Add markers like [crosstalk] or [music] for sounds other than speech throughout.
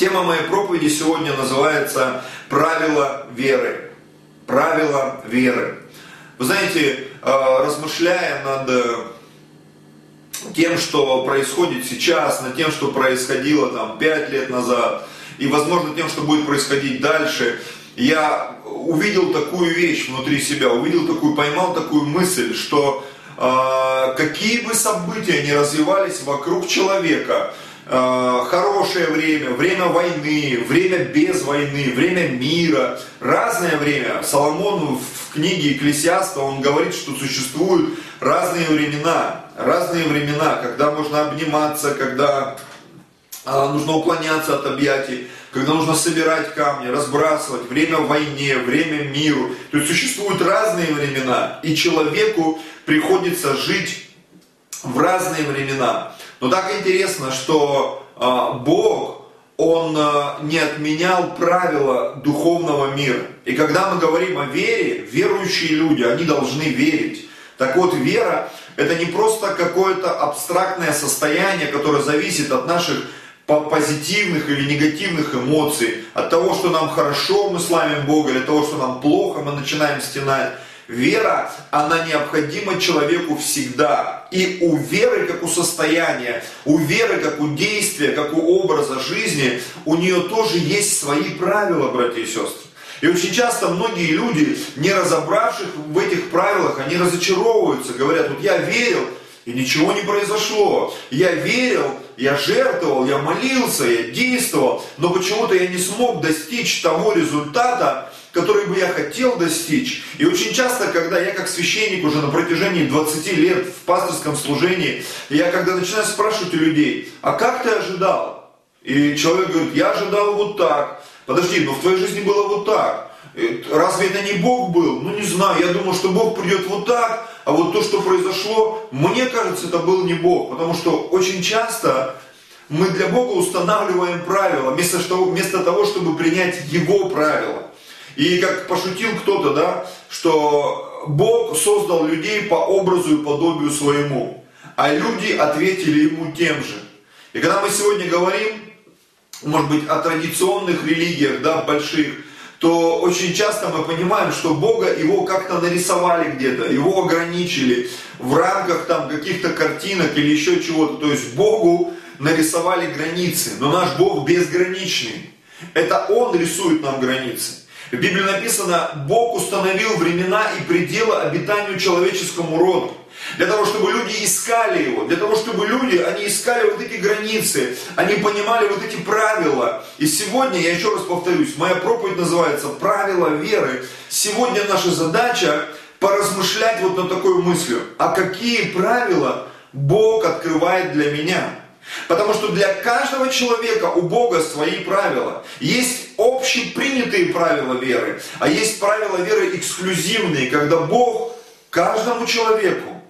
Тема моей проповеди сегодня называется «Правила веры». Правила веры. Вы знаете, э, размышляя над э, тем, что происходит сейчас, над тем, что происходило там 5 лет назад, и, возможно, тем, что будет происходить дальше, я увидел такую вещь внутри себя, увидел такую, поймал такую мысль, что э, какие бы события ни развивались вокруг человека, хорошее время, время войны, время без войны, время мира, разное время. Соломон в книге Екклесиаста, он говорит, что существуют разные времена, разные времена, когда можно обниматься, когда э, нужно уклоняться от объятий, когда нужно собирать камни, разбрасывать, время войне, время миру. То есть существуют разные времена, и человеку приходится жить в разные времена. Но так интересно, что э, Бог, Он э, не отменял правила духовного мира. И когда мы говорим о вере, верующие люди, они должны верить. Так вот, вера – это не просто какое-то абстрактное состояние, которое зависит от наших позитивных или негативных эмоций, от того, что нам хорошо, мы славим Бога, или от того, что нам плохо, мы начинаем стенать. Вера, она необходима человеку всегда. И у веры, как у состояния, у веры, как у действия, как у образа жизни, у нее тоже есть свои правила, братья и сестры. И очень часто многие люди, не разобравших в этих правилах, они разочаровываются, говорят, вот я верил, и ничего не произошло. Я верил, я жертвовал, я молился, я действовал, но почему-то я не смог достичь того результата, который бы я хотел достичь. И очень часто, когда я как священник уже на протяжении 20 лет в пасторском служении, я когда начинаю спрашивать у людей, а как ты ожидал? И человек говорит, я ожидал вот так. Подожди, но в твоей жизни было вот так. Разве это не Бог был? Ну не знаю, я думал, что Бог придет вот так, а вот то, что произошло, мне кажется, это был не Бог. Потому что очень часто мы для Бога устанавливаем правила, вместо, вместо того, чтобы принять Его правила. И как пошутил кто-то, да, что Бог создал людей по образу и подобию своему, а люди ответили ему тем же. И когда мы сегодня говорим, может быть, о традиционных религиях, да, больших, то очень часто мы понимаем, что Бога его как-то нарисовали где-то, его ограничили в рамках там каких-то картинок или еще чего-то. То есть Богу нарисовали границы, но наш Бог безграничный. Это Он рисует нам границы. В Библии написано, Бог установил времена и пределы обитанию человеческому роду. Для того, чтобы люди искали его, для того, чтобы люди, они искали вот эти границы, они понимали вот эти правила. И сегодня, я еще раз повторюсь, моя проповедь называется «Правила веры». Сегодня наша задача поразмышлять вот над такой мыслью, а какие правила Бог открывает для меня – Потому что для каждого человека у Бога свои правила. Есть общепринятые правила веры, а есть правила веры эксклюзивные, когда Бог каждому человеку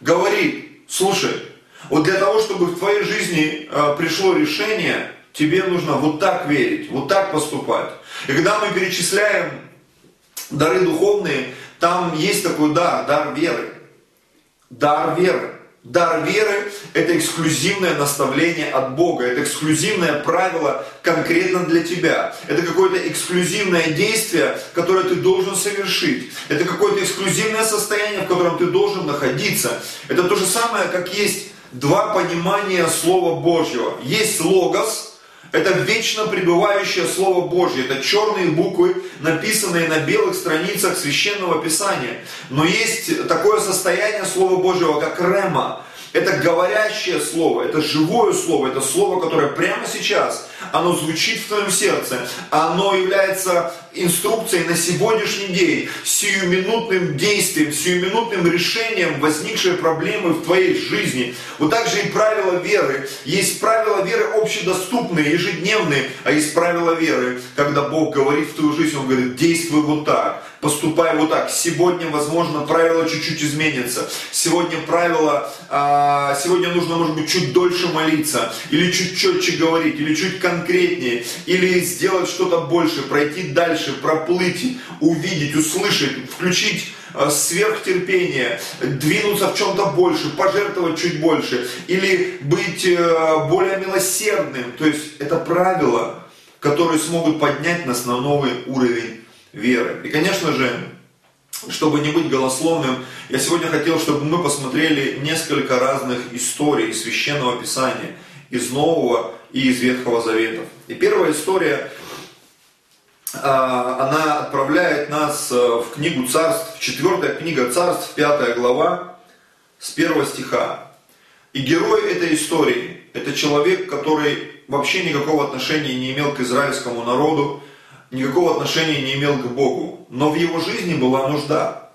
говорит, слушай, вот для того, чтобы в твоей жизни э, пришло решение, тебе нужно вот так верить, вот так поступать. И когда мы перечисляем дары духовные, там есть такой дар, дар веры. Дар веры. Дар веры – это эксклюзивное наставление от Бога, это эксклюзивное правило конкретно для тебя. Это какое-то эксклюзивное действие, которое ты должен совершить. Это какое-то эксклюзивное состояние, в котором ты должен находиться. Это то же самое, как есть два понимания Слова Божьего. Есть логос – это вечно пребывающее Слово Божье. Это черные буквы, написанные на белых страницах Священного Писания. Но есть такое состояние Слова Божьего, как рема. Это говорящее слово, это живое слово, это слово, которое прямо сейчас, оно звучит в твоем сердце, оно является инструкцией на сегодняшний день, сиюминутным действием, сиюминутным решением возникшей проблемы в твоей жизни. Вот так же и правила веры. Есть правила веры общедоступные, ежедневные, а есть правила веры, когда Бог говорит в твою жизнь, Он говорит, действуй вот так поступай вот так. Сегодня, возможно, правила чуть-чуть изменятся. Сегодня правила, а, сегодня нужно, может быть, чуть дольше молиться, или чуть четче говорить, или чуть конкретнее, или сделать что-то больше, пройти дальше, проплыть, увидеть, услышать, включить а, сверхтерпение, двинуться в чем-то больше, пожертвовать чуть больше, или быть э, более милосердным. То есть это правило, которые смогут поднять нас на новый уровень веры. И, конечно же, чтобы не быть голословным, я сегодня хотел, чтобы мы посмотрели несколько разных историй Священного Писания из Нового и из Ветхого Завета. И первая история, а, она отправляет нас э, в книгу царств, четвертая книга царств, пятая глава, с первого стиха. И герой этой истории – это человек, который вообще никакого отношения не имел к израильскому народу, никакого отношения не имел к Богу. Но в его жизни была нужда.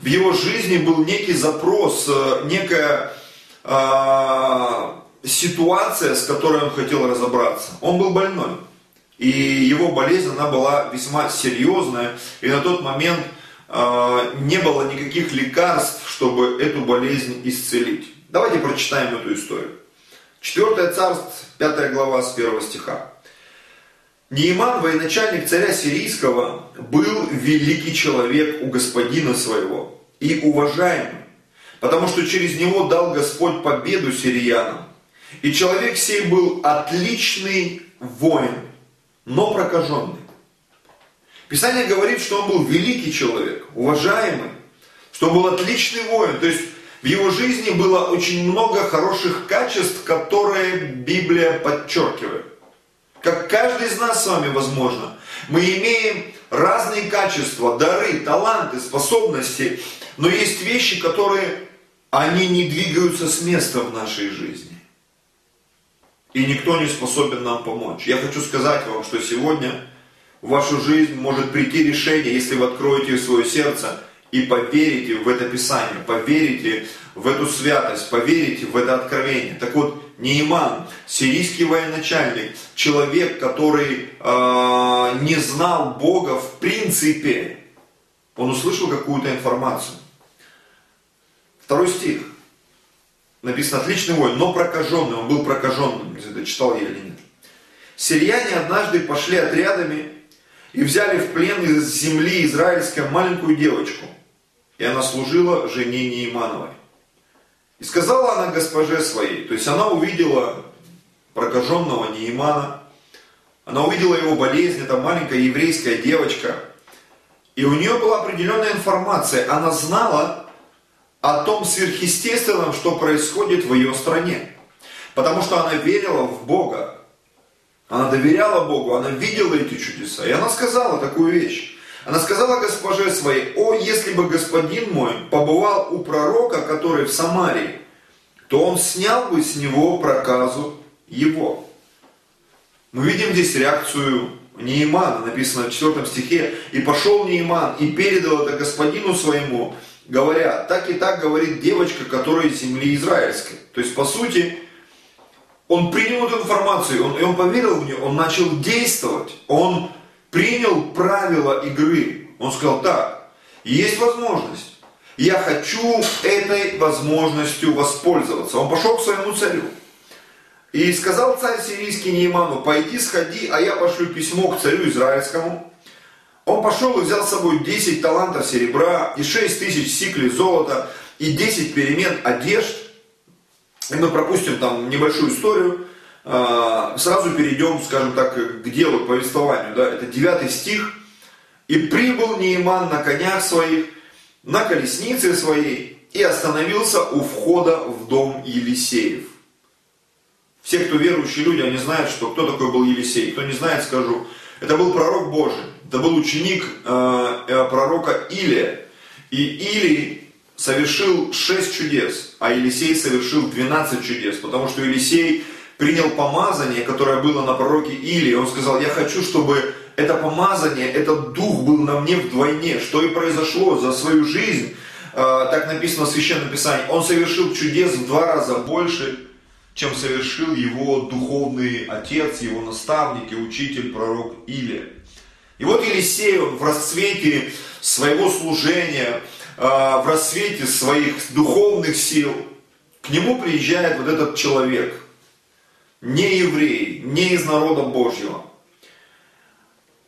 В его жизни был некий запрос, э, некая э, ситуация, с которой он хотел разобраться. Он был больной. И его болезнь, она была весьма серьезная. И на тот момент э, не было никаких лекарств, чтобы эту болезнь исцелить. Давайте прочитаем эту историю. Четвертое царство, пятая глава с первого стиха. Неиман, военачальник царя сирийского, был великий человек у господина своего и уважаемый, потому что через него дал Господь победу сириянам. И человек сей был отличный воин, но прокаженный. Писание говорит, что он был великий человек, уважаемый, что был отличный воин. То есть в его жизни было очень много хороших качеств, которые Библия подчеркивает. Как каждый из нас с вами, возможно, мы имеем разные качества, дары, таланты, способности, но есть вещи, которые, они не двигаются с места в нашей жизни. И никто не способен нам помочь. Я хочу сказать вам, что сегодня в вашу жизнь может прийти решение, если вы откроете свое сердце и поверите в это Писание, поверите в эту святость, поверите в это откровение. Так вот, Нейман, сирийский военачальник, человек, который э, не знал Бога в принципе, он услышал какую-то информацию. Второй стих. Написано отличный воин, но прокаженный, он был прокаженным, не знаю, читал я или нет. Сирияне однажды пошли отрядами и взяли в плен из земли израильской маленькую девочку, и она служила жене Неймановой. И сказала она госпоже своей, то есть она увидела прокаженного Неимана, она увидела его болезнь, это маленькая еврейская девочка, и у нее была определенная информация, она знала о том сверхъестественном, что происходит в ее стране. Потому что она верила в Бога, она доверяла Богу, она видела эти чудеса. И она сказала такую вещь. Она сказала госпоже своей, о, если бы господин мой побывал у пророка, который в Самарии, то он снял бы с него проказу его. Мы видим здесь реакцию Неимана, написано в 4 стихе, «И пошел Неиман и передал это господину своему, говоря, так и так говорит девочка, которая из земли израильской». То есть, по сути, он принял эту информацию, он, и он поверил в нее, он начал действовать, он принял правила игры. Он сказал, так, есть возможность. Я хочу этой возможностью воспользоваться. Он пошел к своему царю. И сказал царь сирийский Нейману, пойди сходи, а я пошлю письмо к царю израильскому. Он пошел и взял с собой 10 талантов серебра и 6 тысяч сиклей золота и 10 перемен одежд. И мы пропустим там небольшую историю. А, сразу перейдем, скажем так, к делу, к повествованию. Да? Это 9 стих. «И прибыл Нейман на конях своих, на колеснице своей, и остановился у входа в дом Елисеев». Все, кто верующие люди, они знают, что кто такой был Елисей. Кто не знает, скажу. Это был пророк Божий. Это был ученик э, э пророка Илия. И Илий совершил 6 чудес, а Елисей совершил 12 чудес, потому что Елисей принял помазание, которое было на пророке Илии. Он сказал, я хочу, чтобы это помазание, этот дух был на мне вдвойне. Что и произошло за свою жизнь, а, так написано в Священном Писании. Он совершил чудес в два раза больше, чем совершил его духовный отец, его наставник и учитель, пророк Илия. И вот Елисей, в расцвете своего служения, а, в расцвете своих духовных сил, к нему приезжает вот этот человек – не еврей, не из народа Божьего,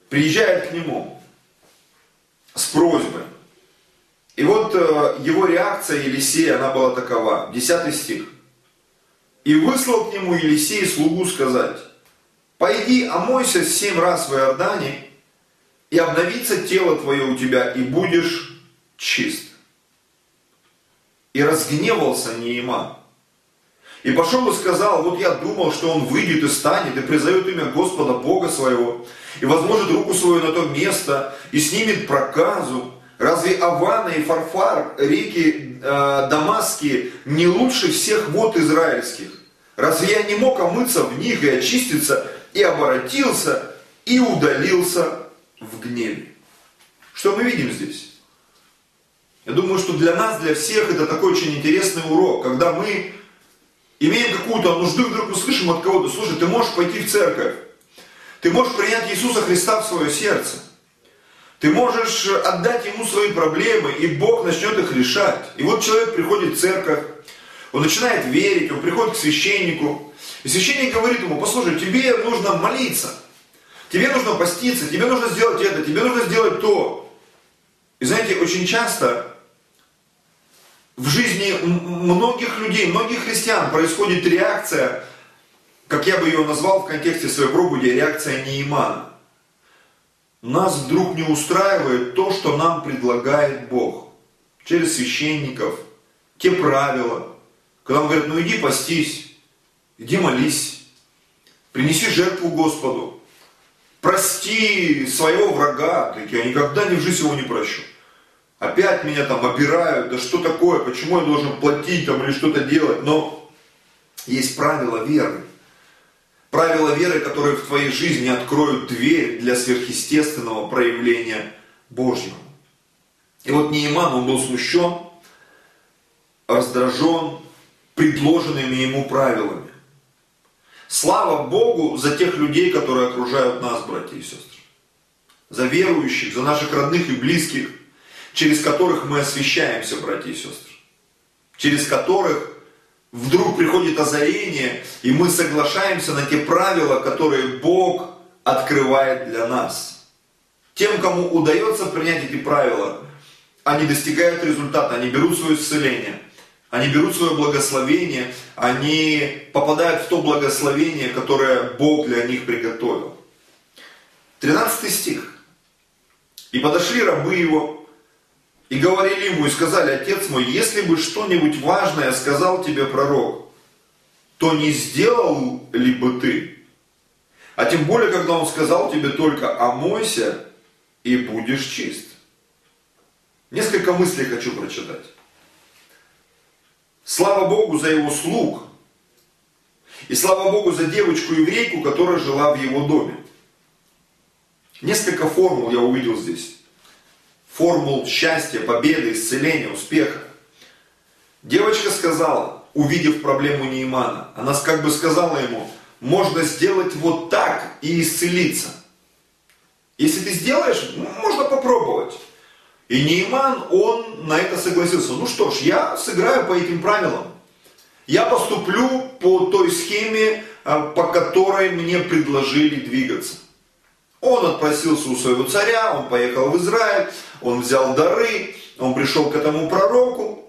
приезжает к нему с просьбой. И вот э, его реакция Елисея, она была такова. Десятый стих. «И выслал к нему Елисей слугу сказать, Пойди, омойся семь раз в Иордане, и обновится тело твое у тебя, и будешь чист. И разгневался Неиман. И пошел и сказал, вот я думал, что он выйдет и станет, и призовет имя Господа Бога своего, и возможет руку свою на то место, и снимет проказу. Разве Авана и Фарфар, реки э, Дамасские, не лучше всех вод израильских? Разве я не мог омыться в них и очиститься, и оборотился, и удалился в гневе? Что мы видим здесь? Я думаю, что для нас, для всех это такой очень интересный урок, когда мы имеем какую-то нужду, вдруг услышим от кого-то, слушай, ты можешь пойти в церковь, ты можешь принять Иисуса Христа в свое сердце, ты можешь отдать Ему свои проблемы, и Бог начнет их решать. И вот человек приходит в церковь, он начинает верить, он приходит к священнику, и священник говорит ему, послушай, тебе нужно молиться, тебе нужно поститься, тебе нужно сделать это, тебе нужно сделать то. И знаете, очень часто в жизни многих людей, многих христиан происходит реакция, как я бы ее назвал в контексте своей проповеди, реакция Неимана. Нас вдруг не устраивает то, что нам предлагает Бог через священников, те правила, когда он говорит, ну иди постись, иди молись, принеси жертву Господу, прости своего врага, так я никогда ни в жизни его не прощу. Опять меня там опирают, да что такое, почему я должен платить там или что-то делать, но есть правила веры. Правила веры, которые в твоей жизни откроют дверь для сверхъестественного проявления Божьего. И вот Неиман, он был смущен, раздражен предложенными ему правилами. Слава Богу за тех людей, которые окружают нас, братья и сестры. За верующих, за наших родных и близких, через которых мы освещаемся, братья и сестры. Через которых вдруг приходит озарение, и мы соглашаемся на те правила, которые Бог открывает для нас. Тем, кому удается принять эти правила, они достигают результата, они берут свое исцеление, они берут свое благословение, они попадают в то благословение, которое Бог для них приготовил. 13 стих. «И подошли рабы его, и говорили ему, и сказали, отец мой, если бы что-нибудь важное сказал тебе пророк, то не сделал ли бы ты? А тем более, когда он сказал тебе только омойся и будешь чист. Несколько мыслей хочу прочитать. Слава Богу за его слуг. И слава Богу за девочку-еврейку, которая жила в его доме. Несколько формул я увидел здесь формул счастья, победы, исцеления, успеха. Девочка сказала, увидев проблему Неймана, она как бы сказала ему, можно сделать вот так и исцелиться. Если ты сделаешь, можно попробовать. И Нейман, он на это согласился. Ну что ж, я сыграю по этим правилам. Я поступлю по той схеме, а, по которой мне предложили двигаться. Он отпросился у своего царя, он поехал в Израиль, он взял дары, он пришел к этому пророку.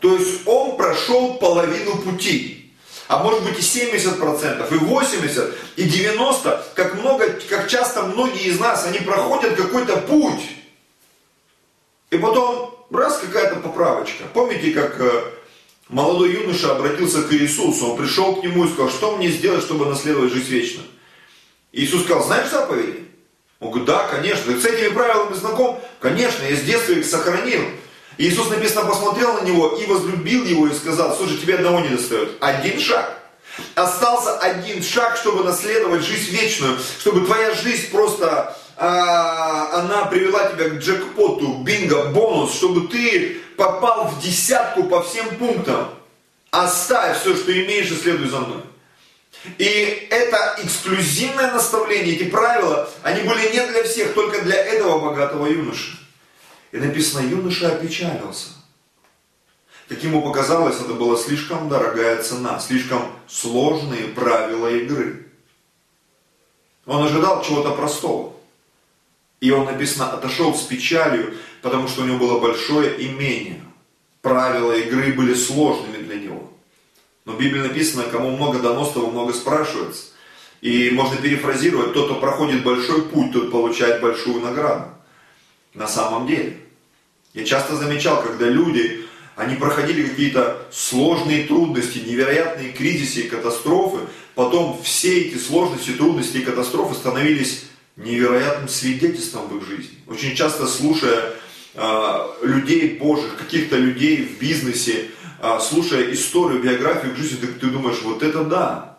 То есть он прошел половину пути. А может быть и 70%, и 80%, и 90%, как, много, как часто многие из нас, они проходят какой-то путь. И потом, раз, какая-то поправочка. Помните, как э, молодой юноша обратился к Иисусу, он пришел к нему и сказал, что мне сделать, чтобы наследовать жизнь вечную? Иисус сказал, знаешь заповеди? Он говорит, да, конечно. Ты с этими правилами знаком? Конечно, я с детства их сохранил. И Иисус написано посмотрел на него и возлюбил его и сказал, слушай, тебе одного не достает. Один шаг. Остался один шаг, чтобы наследовать жизнь вечную, чтобы твоя жизнь просто, а, она привела тебя к джекпоту, бинго, бонус, чтобы ты попал в десятку по всем пунктам. Оставь все, что имеешь и следуй за мной. И это эксклюзивное наставление, эти правила, они были не для всех, только для этого богатого юноши. И написано, юноша опечалился. Как ему показалось, это была слишком дорогая цена, слишком сложные правила игры. Он ожидал чего-то простого. И он, написано, отошел с печалью, потому что у него было большое имение. Правила игры были сложными. Но в Библии написано, кому много дано, того много спрашивается. И можно перефразировать, тот, кто проходит большой путь, тот получает большую награду. На самом деле. Я часто замечал, когда люди, они проходили какие-то сложные трудности, невероятные кризисы и катастрофы, потом все эти сложности, трудности и катастрофы становились невероятным свидетельством в их жизни. Очень часто слушая э, людей Божьих, каких-то людей в бизнесе, слушая историю, биографию жизни, ты, ты думаешь, вот это да,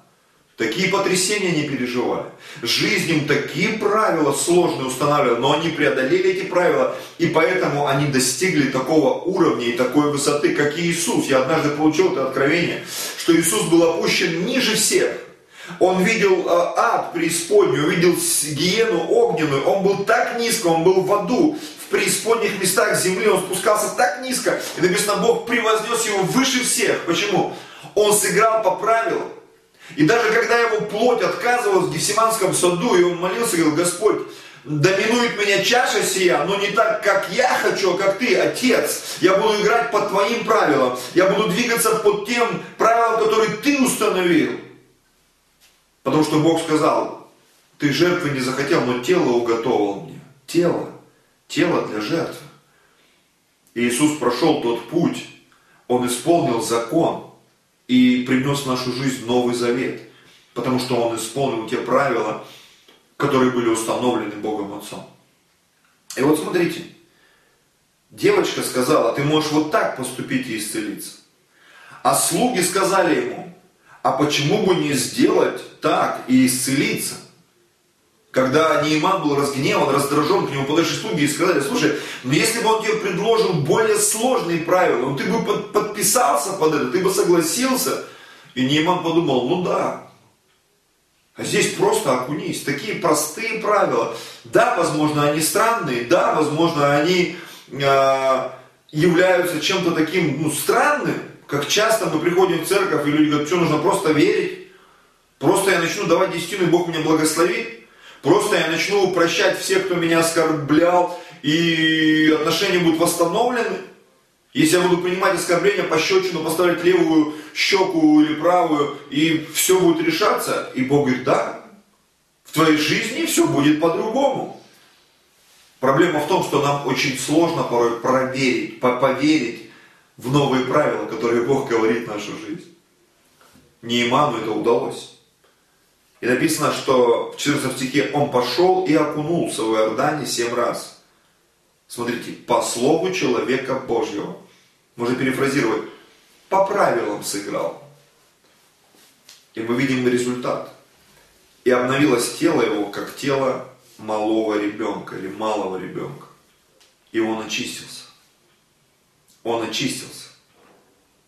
Такие потрясения они переживали. Жизнь им такие правила сложные устанавливала, но они преодолели эти правила, и поэтому они достигли такого уровня и такой высоты, как и Иисус. Я однажды получил это откровение, что Иисус был опущен ниже всех. Он видел э, ад преисподнюю, увидел гиену огненную, он был так низко, он был в аду, в преисподних местах земли, он спускался так низко, и написано, Бог превознес его выше всех. Почему? Он сыграл по правилам. И даже когда его плоть отказывалась в Гефсиманском саду, и он молился, говорил, Господь, доминует меня чаша сия, но не так, как я хочу, а как ты, Отец. Я буду играть по твоим правилам. Я буду двигаться под тем правилам, которые ты установил. Потому что Бог сказал, ты жертвы не захотел, но тело уготовил мне. Тело. Тело для жертвы. Иисус прошел тот путь. Он исполнил закон и принес в нашу жизнь Новый Завет, потому что Он исполнил те правила, которые были установлены Богом Отцом. И вот смотрите, девочка сказала, ты можешь вот так поступить и исцелиться. А слуги сказали ему, а почему бы не сделать так и исцелиться? Когда Нейман был разгневан, раздражен, к нему подошли слуги и сказали, слушай, ну если бы он тебе предложил более сложные правила, ну ты бы подписался под это, ты бы согласился. И Нейман подумал, ну да, а здесь просто окунись. Такие простые правила. Да, возможно, они странные, да, возможно, они э, являются чем-то таким ну, странным, как часто мы приходим в церковь, и люди говорят, что нужно просто верить. Просто я начну давать десятину, и Бог меня благословит. Просто я начну прощать всех, кто меня оскорблял, и отношения будут восстановлены. Если я буду принимать оскорбления, пощечину, поставить левую щеку или правую, и все будет решаться, и Бог говорит, да, в твоей жизни все будет по-другому. Проблема в том, что нам очень сложно порой проверить, поверить в новые правила, которые Бог говорит в нашу жизнь. Неиману это удалось. И написано, что в 14 стихе он пошел и окунулся в Иордане семь раз. Смотрите, по слову человека Божьего. Можно перефразировать, по правилам сыграл. И мы видим результат. И обновилось тело его, как тело малого ребенка или малого ребенка. И он очистился. Он очистился.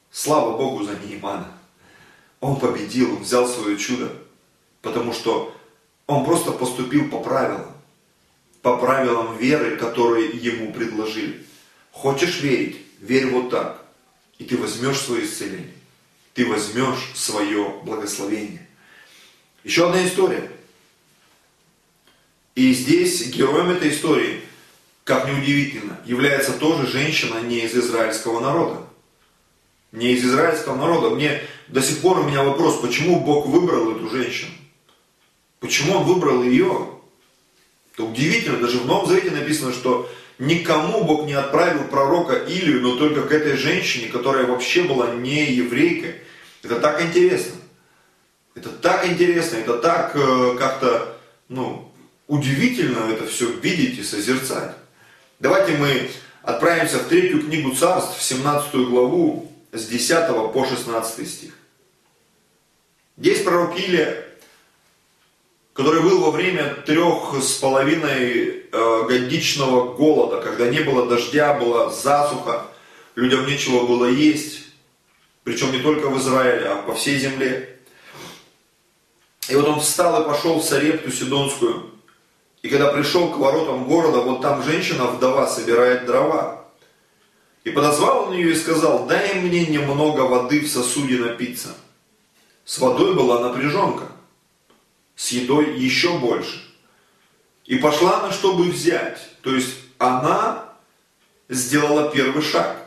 Слава Богу за Неймана. Он победил, он взял свое чудо потому что он просто поступил по правилам, по правилам веры, которые ему предложили. Хочешь верить? Верь вот так, и ты возьмешь свое исцеление, ты возьмешь свое благословение. Еще одна история. И здесь героем этой истории, как неудивительно, является тоже женщина не из израильского народа. Не из израильского народа. Мне до сих пор у меня вопрос, почему Бог выбрал эту женщину? Почему он выбрал ее? Это удивительно, даже в Новом Завете написано, что никому Бог не отправил пророка Илию, но только к этой женщине, которая вообще была не еврейкой. Это так интересно. Это так интересно, это так э, как-то, ну, удивительно это все видеть и созерцать. Давайте мы отправимся в третью книгу царств, в 17 главу, с 10 по 16 стих. Здесь пророк Илия который был во время трех с половиной э, годичного голода, когда не было дождя, была засуха, людям нечего было есть, причем не только в Израиле, а по всей земле. И вот он встал и пошел в Сарепту Сидонскую. И когда пришел к воротам города, вот там женщина-вдова собирает дрова. И подозвал он ее и сказал, дай мне немного воды в сосуде напиться. С водой была напряженка с едой еще больше. И пошла она, чтобы взять. То есть она сделала первый шаг.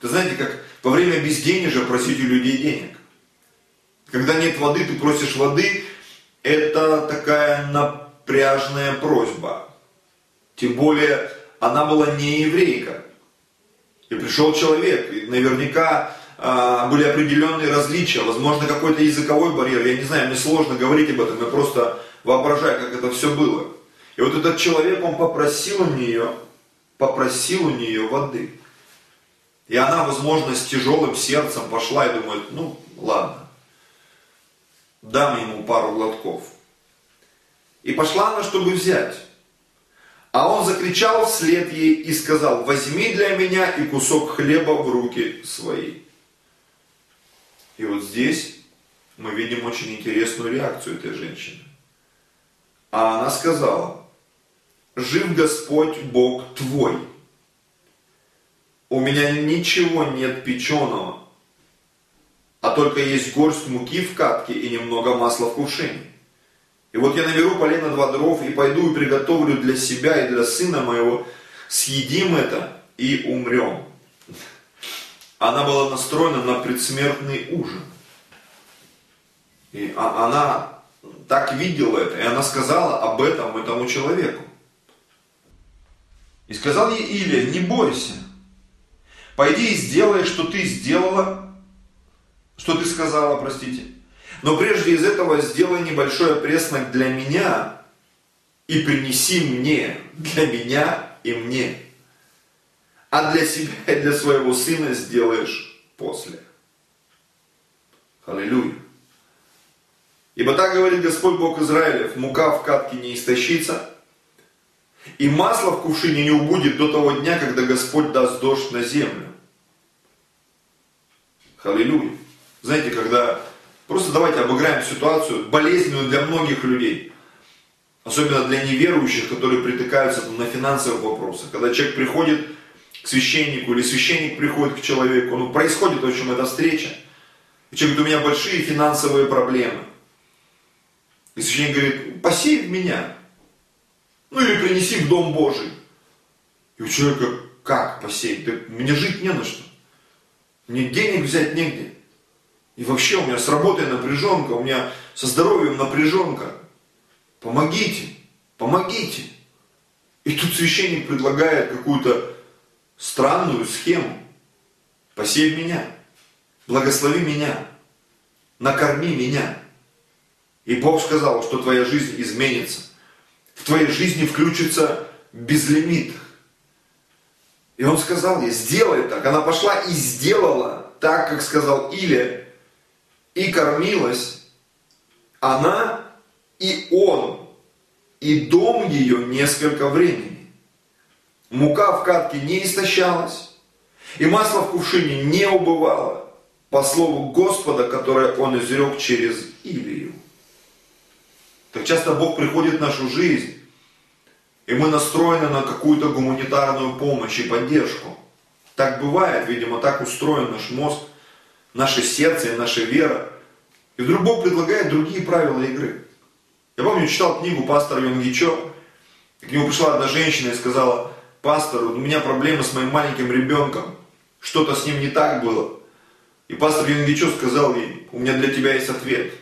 Ты знаете, как во время безденежья просить у людей денег. Когда нет воды, ты просишь воды, это такая напряжная просьба. Тем более, она была не еврейка. И пришел человек, и наверняка были определенные различия, возможно, какой-то языковой барьер, я не знаю, мне сложно говорить об этом, я просто воображаю, как это все было. И вот этот человек, он попросил у нее, попросил у нее воды. И она, возможно, с тяжелым сердцем пошла и думает, ну, ладно, дам ему пару глотков. И пошла она, чтобы взять. А он закричал вслед ей и сказал, возьми для меня и кусок хлеба в руки свои. И вот здесь мы видим очень интересную реакцию этой женщины. А она сказала, жив Господь Бог твой. У меня ничего нет печеного, а только есть горсть муки в катке и немного масла в кувшине. И вот я наберу полено два дров и пойду и приготовлю для себя и для сына моего, съедим это и умрем. Она была настроена на предсмертный ужин. И а, она так видела это, и она сказала об этом этому человеку. И сказал ей Илия, не бойся, пойди и сделай, что ты сделала, что ты сказала, простите. Но прежде из этого сделай небольшой опреснок для меня и принеси мне, для меня и мне. А для себя и для своего сына сделаешь после. Аллилуйя. Ибо так говорит Господь Бог Израилев, мука в катке не истощится, и масло в кувшине не убудет до того дня, когда Господь даст дождь на землю. Аллилуйя. Знаете, когда просто давайте обыграем ситуацию, болезненную для многих людей, особенно для неверующих, которые притыкаются на финансовых вопросах. Когда человек приходит к священнику или священник приходит к человеку, ну происходит, в общем, эта встреча. И человек говорит, у меня большие финансовые проблемы. И священник говорит, посей в меня. Ну или принеси в Дом Божий. И у человека, как посеять? Да мне жить не на что. Мне денег взять негде. И вообще у меня с работой напряженка, у меня со здоровьем напряженка. Помогите, помогите. И тут священник предлагает какую-то странную схему. Посей меня, благослови меня, накорми меня. И Бог сказал, что твоя жизнь изменится. В твоей жизни включится безлимит. И он сказал ей, сделай так. Она пошла и сделала так, как сказал Илия, и кормилась она и он, и дом ее несколько времени. Мука в катке не истощалась, и масло в кувшине не убывало, по слову Господа, которое он изрек через Илию. Так часто Бог приходит в нашу жизнь, и мы настроены на какую-то гуманитарную помощь и поддержку. Так бывает, видимо, так устроен наш мозг, наше сердце и наша вера. И вдруг Бог предлагает другие правила игры. Я помню, читал книгу пастора Йонгичо, к нему пришла одна женщина и сказала, пастор, у меня проблемы с моим маленьким ребенком, что-то с ним не так было. И пастор Йонгичо сказал ей, у меня для тебя есть ответ.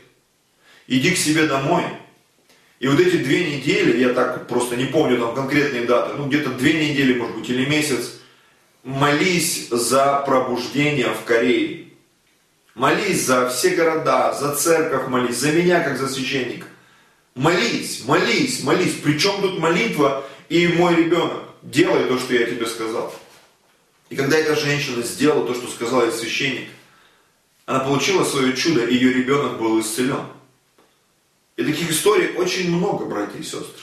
Иди к себе домой и вот эти две недели, я так просто не помню там конкретные даты, ну где-то две недели, может быть, или месяц, молись за пробуждение в Корее. Молись за все города, за церковь молись, за меня как за священника. Молись, молись, молись. Причем тут молитва и мой ребенок. Делай то, что я тебе сказал. И когда эта женщина сделала то, что сказал ей священник, она получила свое чудо, и ее ребенок был исцелен. И таких историй очень много, братья и сестры.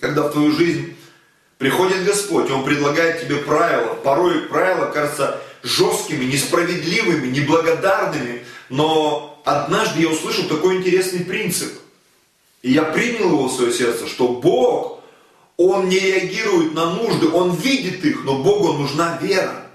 Когда в твою жизнь приходит Господь, Он предлагает тебе правила. Порой правила кажутся жесткими, несправедливыми, неблагодарными. Но однажды я услышал такой интересный принцип. И я принял его в свое сердце, что Бог, Он не реагирует на нужды, Он видит их, но Богу нужна вера.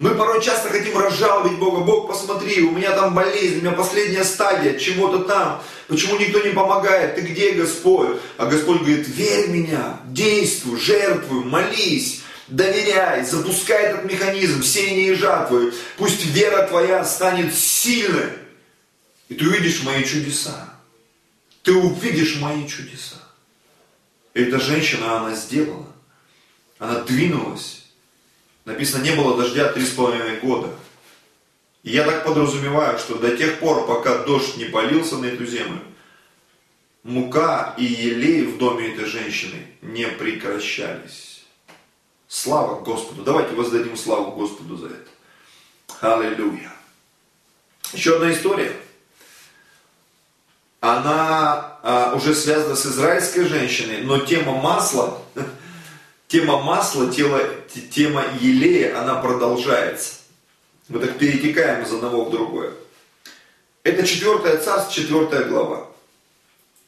Мы порой часто хотим разжаловать Бога. Бог, посмотри, у меня там болезнь, у меня последняя стадия, чего-то там. Почему никто не помогает? Ты где, Господь? А Господь говорит, верь в меня, действуй, жертвуй, молись, доверяй, запускай этот механизм сеяния и жатвы. Пусть вера твоя станет сильной. И ты увидишь мои чудеса. ты увидишь мои чудеса. И эта женщина, она сделала. Она двинулась. Написано, не было дождя три с половиной года. И я так подразумеваю, что до тех пор, пока дождь не полился на эту землю, мука и елей в доме этой женщины не прекращались. Слава Господу. Давайте воздадим славу Господу за это. Аллилуйя. Еще одна история. Она а, уже связана с израильской женщиной, но тема масла, [laughs] тема масла, тема, тема елея, она продолжается. Мы так перетекаем из одного в другое. Это 4 царство, 4 глава.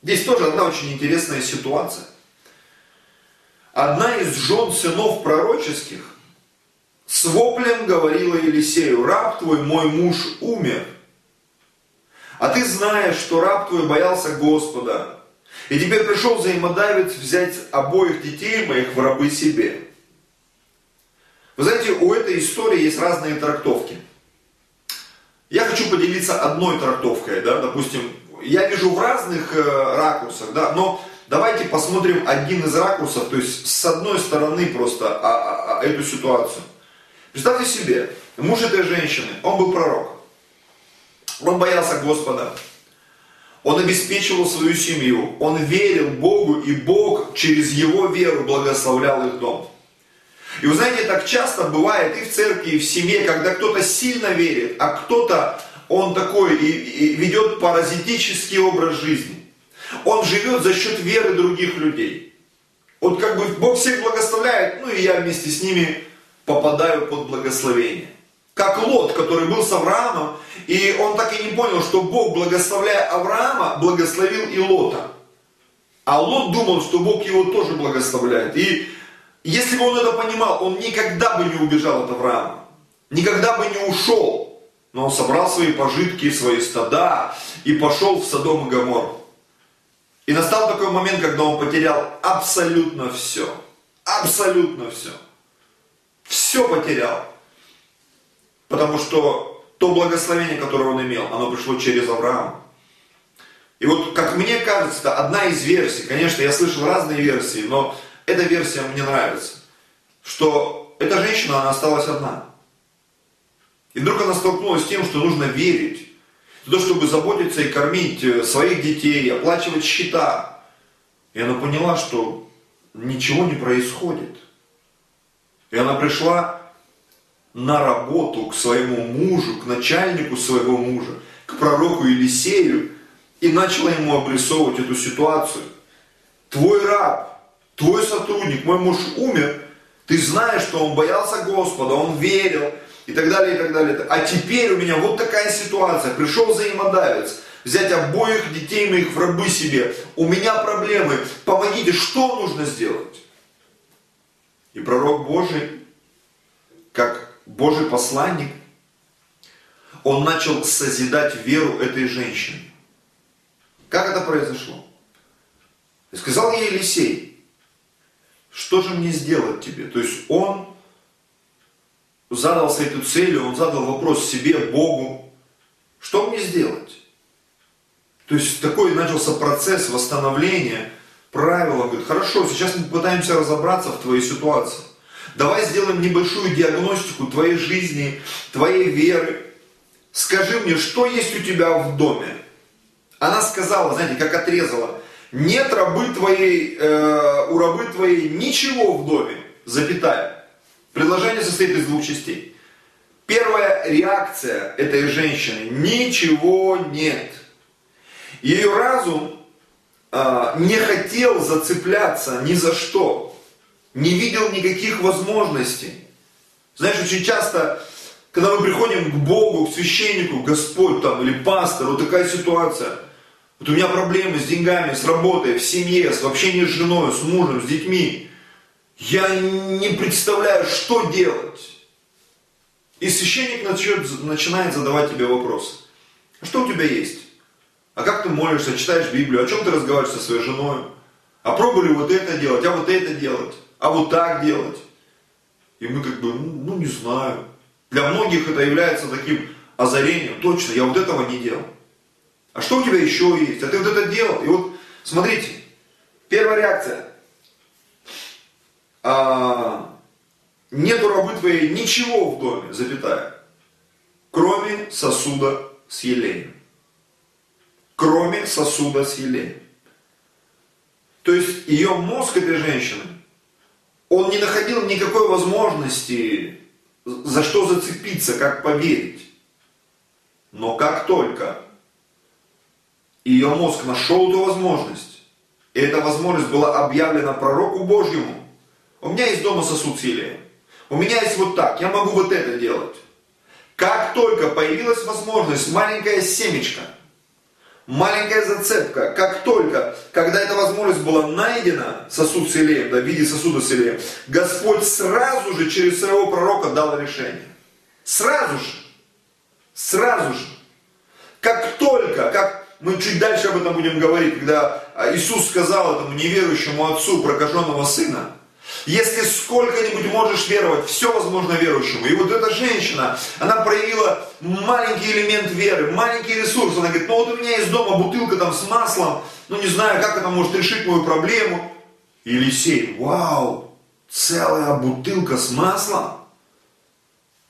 Здесь тоже одна очень интересная ситуация. Одна из жен сынов пророческих с воплем говорила Елисею, раб твой, мой муж умер. А ты знаешь, что раб твой боялся Господа. И теперь пришел взаимодавец взять обоих детей моих в рабы себе. Вы знаете, у этой истории есть разные трактовки. Я хочу поделиться одной трактовкой, да, допустим, я вижу в разных э, ракурсах, да, но давайте посмотрим один из ракурсов, то есть с одной стороны просто а, а, а, эту ситуацию. Представьте себе, муж этой женщины, он был пророк, он боялся Господа, он обеспечивал свою семью, он верил Богу, и Бог через его веру благословлял их дом. И вы знаете, так часто бывает и в церкви, и в семье, когда кто-то сильно верит, а кто-то, он такой и, и ведет паразитический образ жизни. Он живет за счет веры других людей. Вот как бы Бог всех благословляет, ну и я вместе с ними попадаю под благословение. Как Лот, который был с Авраамом, и он так и не понял, что Бог, благословляя Авраама, благословил и Лота. А Лот думал, что Бог его тоже благословляет. И если бы он это понимал, он никогда бы не убежал от Авраама, никогда бы не ушел. Но он собрал свои пожитки, свои стада и пошел в Содом и Гомор. И настал такой момент, когда он потерял абсолютно все. Абсолютно все. Все потерял. Потому что то благословение, которое он имел, оно пришло через Авраама. И вот, как мне кажется, это одна из версий. Конечно, я слышал разные версии, но эта версия мне нравится, что эта женщина, она осталась одна. И вдруг она столкнулась с тем, что нужно верить, в то, чтобы заботиться и кормить э, своих детей, оплачивать счета. И она поняла, что ничего не происходит. И она пришла на работу к своему мужу, к начальнику своего мужа, к пророку Елисею, и начала ему обрисовывать эту ситуацию. Твой раб, твой сотрудник, мой муж умер, ты знаешь, что он боялся Господа, он верил, и так далее, и так далее. А теперь у меня вот такая ситуация, пришел взаимодавец, взять обоих детей моих в рабы себе, у меня проблемы, помогите, что нужно сделать? И пророк Божий, как Божий посланник, он начал созидать веру этой женщины. Как это произошло? И сказал ей Елисей, что же мне сделать тебе? То есть он задался эту целью, он задал вопрос себе, Богу, что мне сделать? То есть такой начался процесс восстановления правил. Он говорит, хорошо, сейчас мы пытаемся разобраться в твоей ситуации. Давай сделаем небольшую диагностику твоей жизни, твоей веры. Скажи мне, что есть у тебя в доме? Она сказала, знаете, как отрезала, нет рабы твоей, э, у рабы твоей ничего в доме, запятая. Предложение состоит из двух частей. Первая реакция этой женщины, ничего нет. Ее разум э, не хотел зацепляться ни за что, не видел никаких возможностей. Знаешь, очень часто, когда мы приходим к Богу, к священнику, Господь там или пастор, вот такая ситуация – вот у меня проблемы с деньгами, с работой, в семье, с общением с женой, с мужем, с детьми. Я не представляю, что делать. И священник начинает задавать тебе вопросы. А что у тебя есть? А как ты молишься, читаешь Библию? О чем ты разговариваешь со своей женой? А пробовали вот это делать, а вот это делать, а вот так делать? И мы как бы, ну, ну не знаю. Для многих это является таким озарением. Точно, я вот этого не делал. А что у тебя еще есть? А ты вот это делал. И вот, смотрите, первая реакция. А, нету рабы твоей ничего в доме, запятая, кроме сосуда с елеем. Кроме сосуда с елеем. То есть ее мозг этой женщины, он не находил никакой возможности за что зацепиться, как поверить. Но как только ее мозг нашел эту возможность, и эта возможность была объявлена пророку Божьему, у меня есть дома сосуд с у меня есть вот так, я могу вот это делать. Как только появилась возможность, маленькая семечка – маленькая зацепка, как только, когда эта возможность была найдена, сосуд с илеем, да, в виде сосуда с илеем, Господь сразу же через своего пророка дал решение. Сразу же. Сразу же. Как только, как мы чуть дальше об этом будем говорить, когда Иисус сказал этому неверующему отцу прокаженного сына, если сколько-нибудь можешь веровать, все возможно верующему. И вот эта женщина, она проявила маленький элемент веры, маленький ресурс. Она говорит, ну вот у меня есть дома бутылка там с маслом, ну не знаю, как это может решить мою проблему. Елисей, вау, целая бутылка с маслом.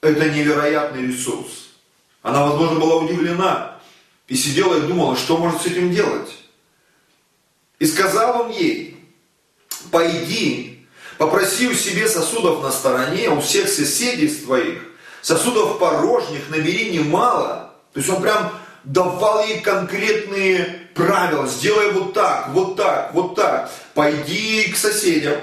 Это невероятный ресурс. Она, возможно, была удивлена и сидела и думала, что может с этим делать. И сказал он ей, пойди Попроси у себе сосудов на стороне, у всех соседей твоих, сосудов порожних набери немало. То есть он прям давал ей конкретные правила. Сделай вот так, вот так, вот так. Пойди к соседям,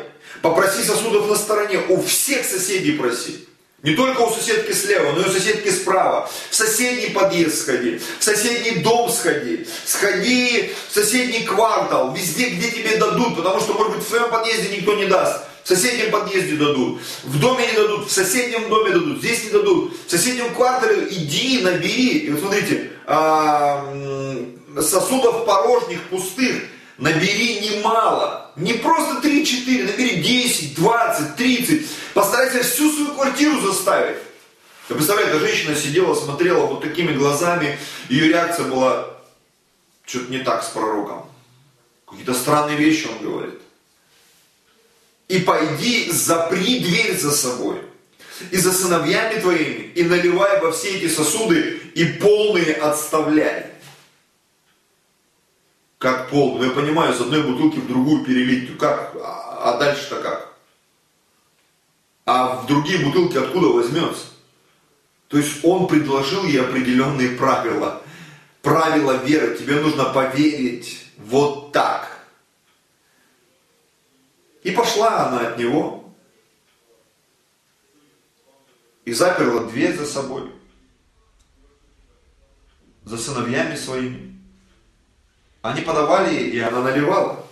попроси сосудов на стороне. У всех соседей проси. Не только у соседки слева, но и у соседки справа. В соседний подъезд сходи, в соседний дом сходи, сходи в соседний квартал, везде, где тебе дадут, потому что, может быть, в своем подъезде никто не даст в соседнем подъезде дадут, в доме не дадут, в соседнем доме дадут, здесь не дадут, в соседнем квартале иди, набери. И вот смотрите, а, сосудов порожних, пустых, набери немало. Не просто 3-4, набери 10, 20, 30. Постарайся всю свою квартиру заставить. Я представляю, эта женщина сидела, смотрела вот такими глазами, ее реакция была, что-то не так с пророком. Какие-то странные вещи он говорит и пойди, запри дверь за собой, и за сыновьями твоими, и наливай во все эти сосуды, и полные отставляй. Как полные? Ну, я понимаю, с одной бутылки в другую перелить. Как? А, а дальше-то как? А в другие бутылки откуда возьмется? То есть он предложил ей определенные правила. Правила веры. Тебе нужно поверить вот так. И пошла она от него и заперла дверь за собой, за сыновьями своими. Они подавали ей, и она наливала.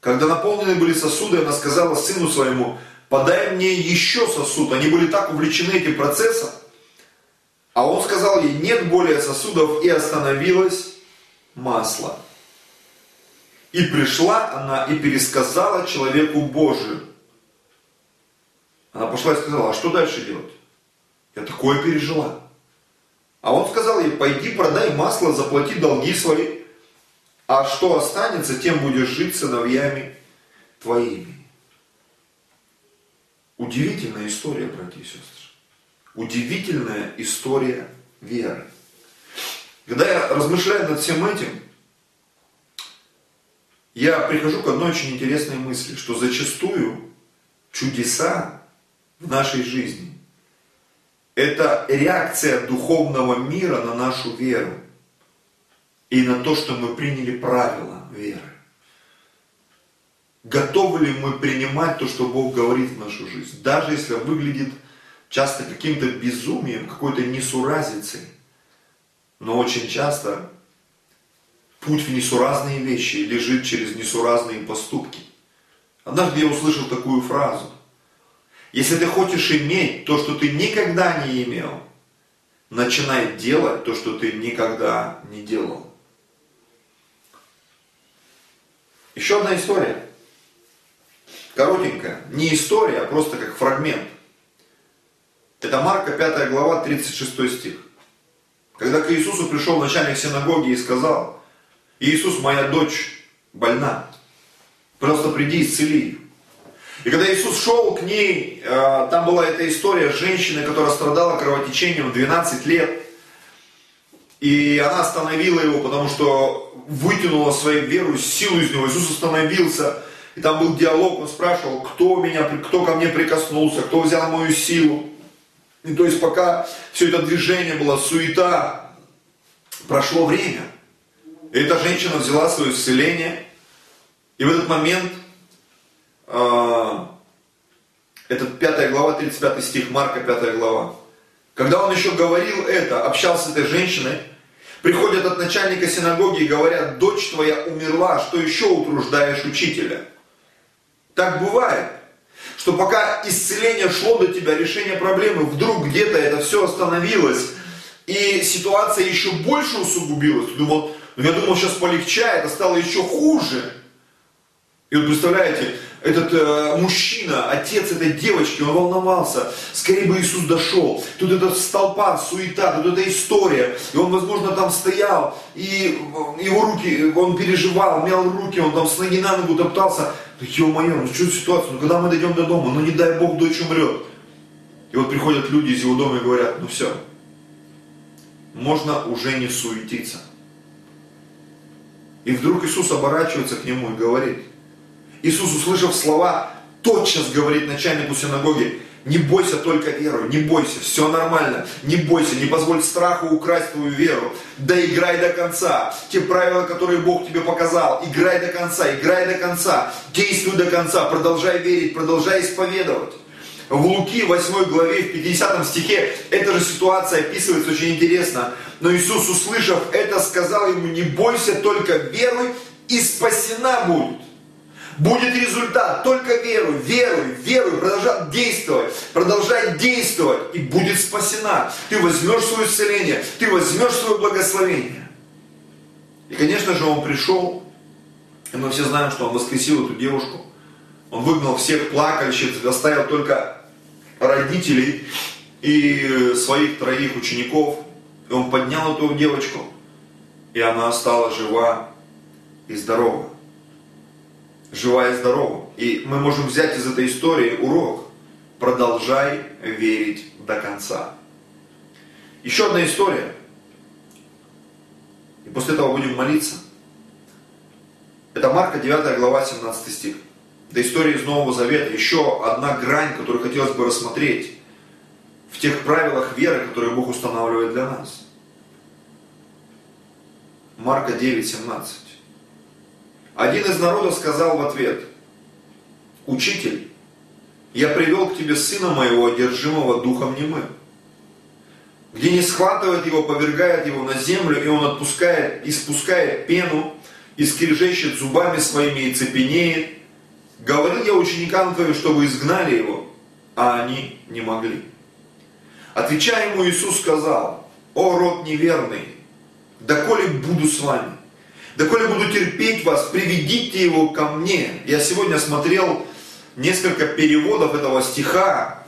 Когда наполнены были сосуды, она сказала сыну своему, подай мне еще сосуд. Они были так увлечены этим процессом. А он сказал ей, нет более сосудов, и остановилось масло. И пришла она и пересказала человеку Божию. Она пошла и сказала, а что дальше делать? Я такое пережила. А он сказал ей, пойди продай масло, заплати долги свои, а что останется, тем будешь жить сыновьями твоими. Удивительная история, братья и сестры. Удивительная история веры. Когда я размышляю над всем этим, я прихожу к одной очень интересной мысли, что зачастую чудеса в нашей жизни – это реакция духовного мира на нашу веру и на то, что мы приняли правила веры. Готовы ли мы принимать то, что Бог говорит в нашу жизнь, даже если выглядит часто каким-то безумием, какой-то несуразицей, но очень часто Путь в несуразные вещи лежит через несуразные поступки. Однажды я услышал такую фразу. Если ты хочешь иметь то, что ты никогда не имел, начинай делать то, что ты никогда не делал. Еще одна история. Коротенькая. Не история, а просто как фрагмент. Это Марка 5 глава, 36 стих. Когда к Иисусу пришел начальник синагоги и сказал, Иисус, моя дочь больна, просто приди исцели ее. И когда Иисус шел к ней, э, там была эта история женщины, которая страдала кровотечением 12 лет. И она остановила его, потому что вытянула свою веру, силу из него. Иисус остановился, и там был диалог, он спрашивал, кто, меня, кто ко мне прикоснулся, кто взял мою силу. И то есть пока все это движение было, суета, прошло время. И эта женщина взяла свое исцеление, и в этот момент, э, это 5 глава, 35 стих, Марка 5 глава, когда он еще говорил это, общался с этой женщиной, приходят от начальника синагоги и говорят, дочь твоя умерла, что еще утруждаешь учителя? Так бывает, что пока исцеление шло до тебя, решение проблемы, вдруг где-то это все остановилось, и ситуация еще больше усугубилась. Ты думал, я думал, сейчас полегчает, а стало еще хуже. И вот представляете, этот э, мужчина, отец этой девочки, он волновался, скорее бы Иисус дошел. Тут этот столпа, суета, тут эта история. И он, возможно, там стоял, и э, его руки, он переживал, мял руки, он там с ноги на ногу топтался. Да ё-моё, ну что ситуация, ну когда мы дойдем до дома, ну не дай Бог дочь умрет. И вот приходят люди из его дома и говорят, ну все, можно уже не суетиться. И вдруг Иисус оборачивается к нему и говорит – Иисус, услышав слова, тотчас говорит начальнику синагоги, не бойся только веру, не бойся, все нормально, не бойся, не позволь страху украсть твою веру. Да играй до конца. Те правила, которые Бог тебе показал, играй до конца, играй до конца, действуй до конца, продолжай верить, продолжай исповедовать. В Луки 8 главе, в 50 стихе, эта же ситуация описывается очень интересно. Но Иисус, услышав это, сказал ему, не бойся, только веруй, и спасена будет. Будет результат, только веруй, веруй, веруй, продолжай действовать, продолжай действовать, и будет спасена. Ты возьмешь свое исцеление, ты возьмешь свое благословение. И, конечно же, он пришел, и мы все знаем, что он воскресил эту девушку. Он выгнал всех плакальщиц, оставил только родителей и своих троих учеников. И он поднял эту девочку, и она стала жива и здорова жива и здорова. И мы можем взять из этой истории урок. Продолжай верить до конца. Еще одна история. И после этого будем молиться. Это Марка 9 глава 17 стих. Это история из Нового Завета. Еще одна грань, которую хотелось бы рассмотреть в тех правилах веры, которые Бог устанавливает для нас. Марка 9, 17. Один из народа сказал в ответ, «Учитель, я привел к тебе сына моего, одержимого духом немым, где не схватывает его, повергает его на землю, и он отпускает, испускает пену, и скрежещет зубами своими и цепенеет. Говорил я ученикам твоим, чтобы изгнали его, а они не могли. Отвечая ему, Иисус сказал, «О, род неверный, доколе буду с вами? доколе буду терпеть вас, приведите его ко мне. Я сегодня смотрел несколько переводов этого стиха,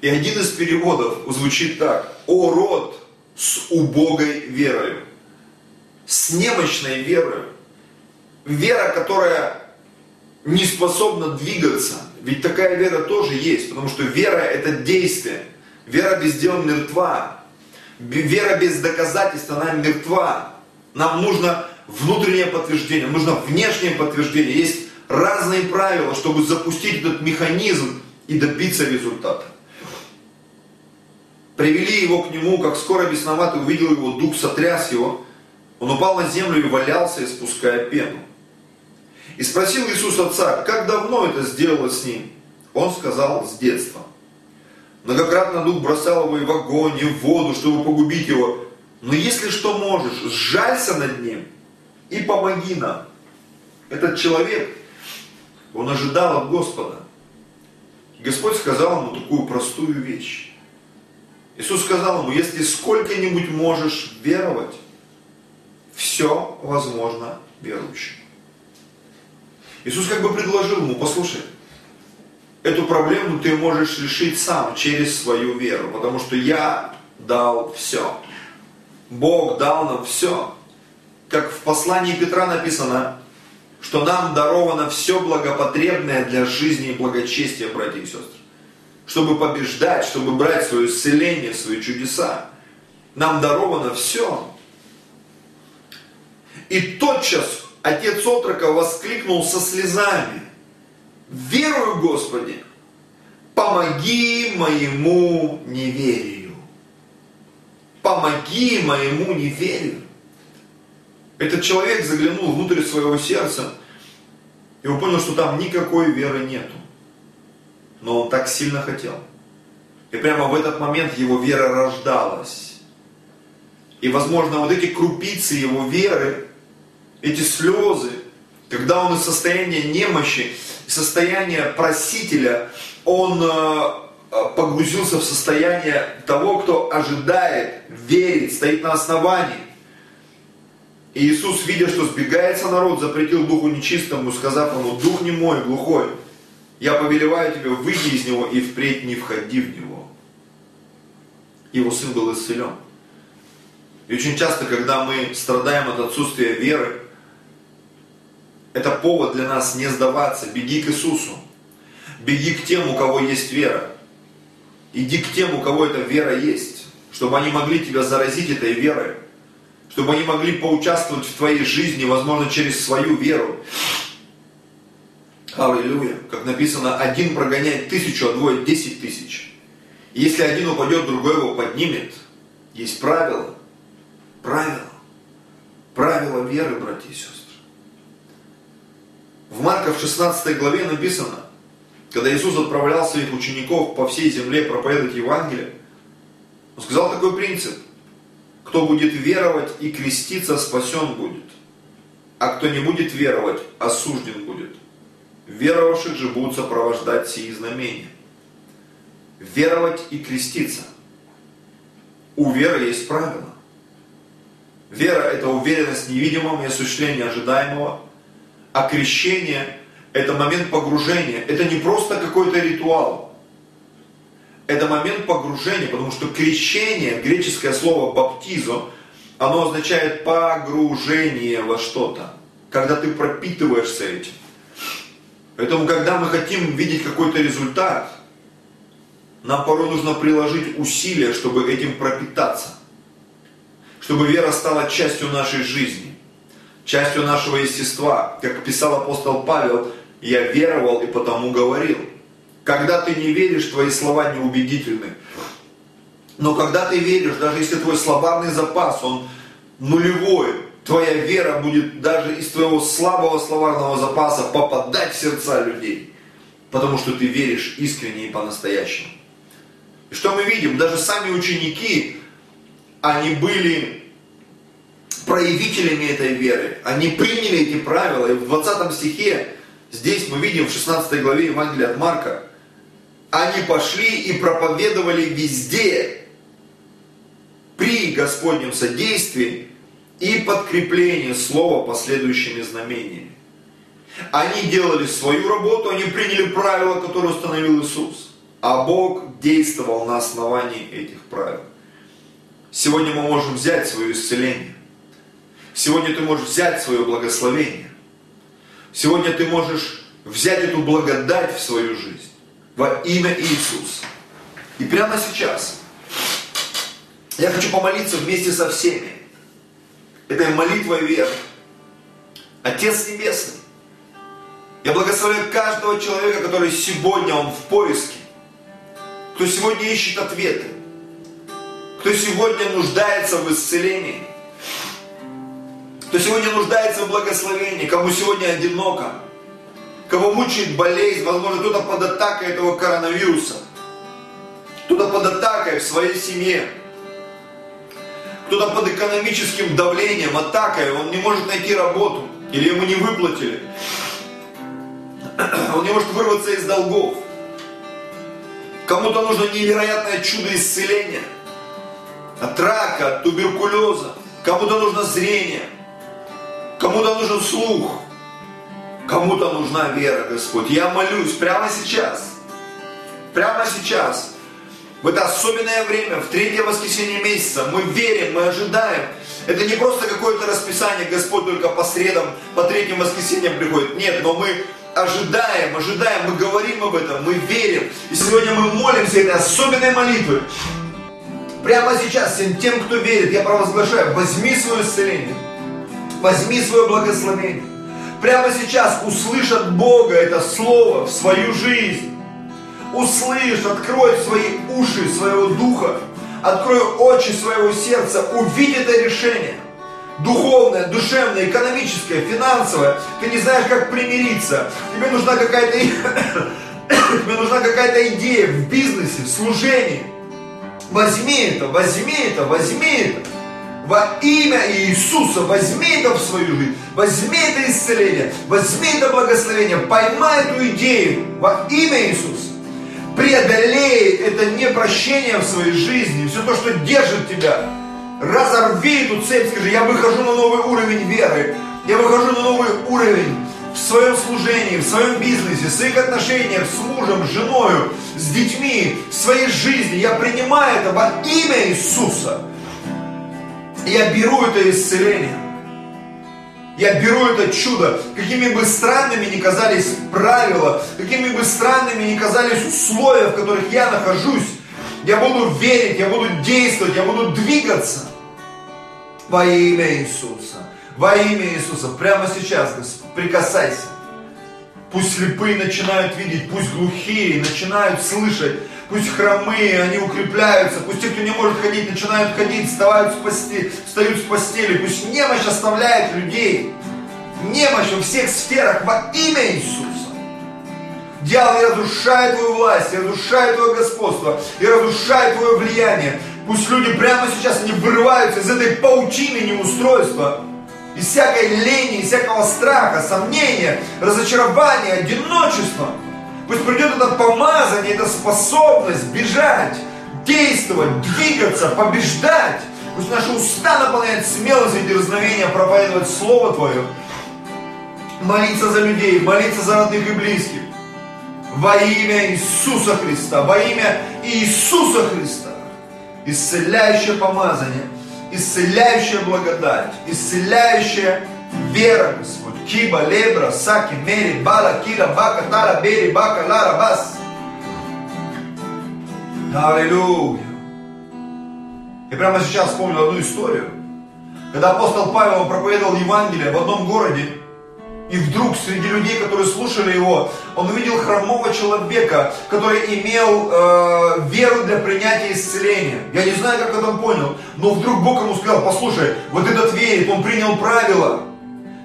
и один из переводов звучит так. «О род с убогой верою, с немощной верою, вера, которая не способна двигаться. Ведь такая вера тоже есть, потому что вера это действие. Вера без дел мертва. Вера без доказательств, она мертва. Нам нужно внутреннее подтверждение, нужно внешнее подтверждение. Есть разные правила, чтобы запустить этот механизм и добиться результата. Привели его к нему, как скоро бесноватый увидел его, дух сотряс его. Он упал на землю и валялся, испуская пену. И спросил Иисус отца, как давно это сделало с ним? Он сказал, с детства. Многократно дух бросал его и в огонь, и в воду, чтобы погубить его. Но если что можешь, сжалься над ним и помоги нам. Этот человек, он ожидал от Господа. Господь сказал ему такую простую вещь. Иисус сказал ему, если сколько-нибудь можешь веровать, все возможно верующим. Иисус как бы предложил ему, послушай, эту проблему ты можешь решить сам через свою веру, потому что я дал все. Бог дал нам все. Как в послании Петра написано, что нам даровано все благопотребное для жизни и благочестия, братья и сестры. Чтобы побеждать, чтобы брать свое исцеление, свои чудеса. Нам даровано все. И тотчас отец отрока воскликнул со слезами. Верую, Господи, помоги моему неверию. Помоги моему неверию. Этот человек заглянул внутрь своего сердца, и он понял, что там никакой веры нету. Но он так сильно хотел. И прямо в этот момент его вера рождалась. И, возможно, вот эти крупицы его веры, эти слезы, когда он из состояния немощи, из состояния просителя, он э, э, погрузился в состояние того, кто ожидает, верит, стоит на основании. И Иисус, видя, что сбегается народ, запретил духу нечистому, сказав ему, дух не мой, глухой, я повелеваю тебе, выйди из него и впредь не входи в него. Его сын был исцелен. И очень часто, когда мы страдаем от отсутствия веры, это повод для нас не сдаваться. Беги к Иисусу. Беги к тем, у кого есть вера. Иди к тем, у кого эта вера есть. Чтобы они могли тебя заразить этой верой чтобы они могли поучаствовать в твоей жизни, возможно, через свою веру. Аллилуйя. Как написано, один прогоняет тысячу, а двое десять тысяч. И если один упадет, другой его поднимет. Есть правила. Правила. Правила веры, братья и сестры. В Марка в 16 главе написано, когда Иисус отправлял своих учеников по всей земле проповедовать Евангелие, он сказал такой принцип – кто будет веровать и креститься, спасен будет. А кто не будет веровать, осужден будет. Веровавших же будут сопровождать сии знамения. Веровать и креститься. У веры есть правила. Вера – это уверенность в невидимом и осуществление ожидаемого. А крещение – это момент погружения. Это не просто какой-то ритуал это момент погружения, потому что крещение, греческое слово баптизо, оно означает погружение во что-то, когда ты пропитываешься этим. Поэтому, когда мы хотим видеть какой-то результат, нам порой нужно приложить усилия, чтобы этим пропитаться. Чтобы вера стала частью нашей жизни, частью нашего естества. Как писал апостол Павел, я веровал и потому говорил. Когда ты не веришь, твои слова неубедительны. Но когда ты веришь, даже если твой словарный запас, он нулевой, твоя вера будет даже из твоего слабого словарного запаса попадать в сердца людей. Потому что ты веришь искренне и по-настоящему. И что мы видим? Даже сами ученики, они были проявителями этой веры. Они приняли эти правила. И в 20 стихе, здесь мы видим в 16 главе Евангелия от Марка, они пошли и проповедовали везде при Господнем содействии и подкреплении слова последующими знамениями. Они делали свою работу, они приняли правила, которые установил Иисус. А Бог действовал на основании этих правил. Сегодня мы можем взять свое исцеление. Сегодня ты можешь взять свое благословение. Сегодня ты можешь взять эту благодать в свою жизнь во имя Иисуса. И прямо сейчас я хочу помолиться вместе со всеми этой молитвой веры. Отец Небесный, я благословляю каждого человека, который сегодня он в поиске, кто сегодня ищет ответы, кто сегодня нуждается в исцелении, кто сегодня нуждается в благословении, кому сегодня одиноко, кого мучает болезнь, возможно, кто-то под атакой этого коронавируса, кто-то под атакой в своей семье, кто-то под экономическим давлением, атакой, он не может найти работу, или ему не выплатили, [clears throat] он не может вырваться из долгов. Кому-то нужно невероятное чудо исцеления от рака, от туберкулеза. Кому-то нужно зрение, кому-то нужен слух, Кому-то нужна вера, Господь. Я молюсь прямо сейчас. Прямо сейчас. в это особенное время, в третье воскресенье месяца, мы верим, мы ожидаем. Это не просто какое-то расписание, Господь только по средам, по третьим воскресеньям приходит. Нет, но мы ожидаем, ожидаем, мы говорим об этом, мы верим. И сегодня мы молимся этой особенной молитвой. Прямо сейчас всем тем, кто верит, я провозглашаю, возьми свое исцеление, возьми свое благословение. Прямо сейчас услышат Бога это слово в свою жизнь. Услышь, открой свои уши своего духа, открой очи своего сердца, увидь это решение – духовное, душевное, экономическое, финансовое, ты не знаешь, как примириться, тебе нужна какая-то [coughs] тебе нужна какая-то идея в бизнесе, в служении. Возьми это, возьми это, возьми это. Во имя Иисуса возьми это в свою жизнь, возьми это исцеление, возьми это благословение, поймай эту идею во имя Иисуса. Преодолей это непрощение в своей жизни, все то, что держит тебя, разорви эту цепь, скажи, я выхожу на новый уровень веры, я выхожу на новый уровень в своем служении, в своем бизнесе, в своих отношениях с мужем, с женой, с детьми, в своей жизни. Я принимаю это во имя Иисуса. Я беру это исцеление. Я беру это чудо, какими бы странными ни казались правила, какими бы странными ни казались условия, в которых я нахожусь, я буду верить, я буду действовать, я буду двигаться во имя Иисуса. Во имя Иисуса. Прямо сейчас, Господь, прикасайся. Пусть слепые начинают видеть, пусть глухие начинают слышать, пусть хромые, они укрепляются, пусть те, кто не может ходить, начинают ходить, вставают с постели, встают с постели, пусть немощь оставляет людей. Немощь во всех сферах во имя Иисуса. Дьявол, я разрушаю твою власть, я разрушаю твое господство, я разрушаю твое влияние. Пусть люди прямо сейчас не вырываются из этой паутины неустройства, из всякой лени, из всякого страха, сомнения, разочарования, одиночества. Пусть придет это помазание, эта способность бежать, действовать, двигаться, побеждать. Пусть наши уста наполняют смелость и дерзновение проповедовать Слово Твое. Молиться за людей, молиться за родных и близких. Во имя Иисуса Христа, во имя Иисуса Христа исцеляющее помазание, исцеляющая благодать, исцеляющая вера, Господь. Киба, лебра, саки, мери, бала, кира, бака, тара, бери, бака, лара, бас. Аллилуйя. Я прямо сейчас вспомнил одну историю, когда апостол Павел проповедовал Евангелие в одном городе, и вдруг среди людей, которые слушали его, он увидел хромого человека, который имел э, веру для принятия исцеления. Я не знаю, как он понял, но вдруг Бог ему сказал, послушай, вот этот верит, он принял правила,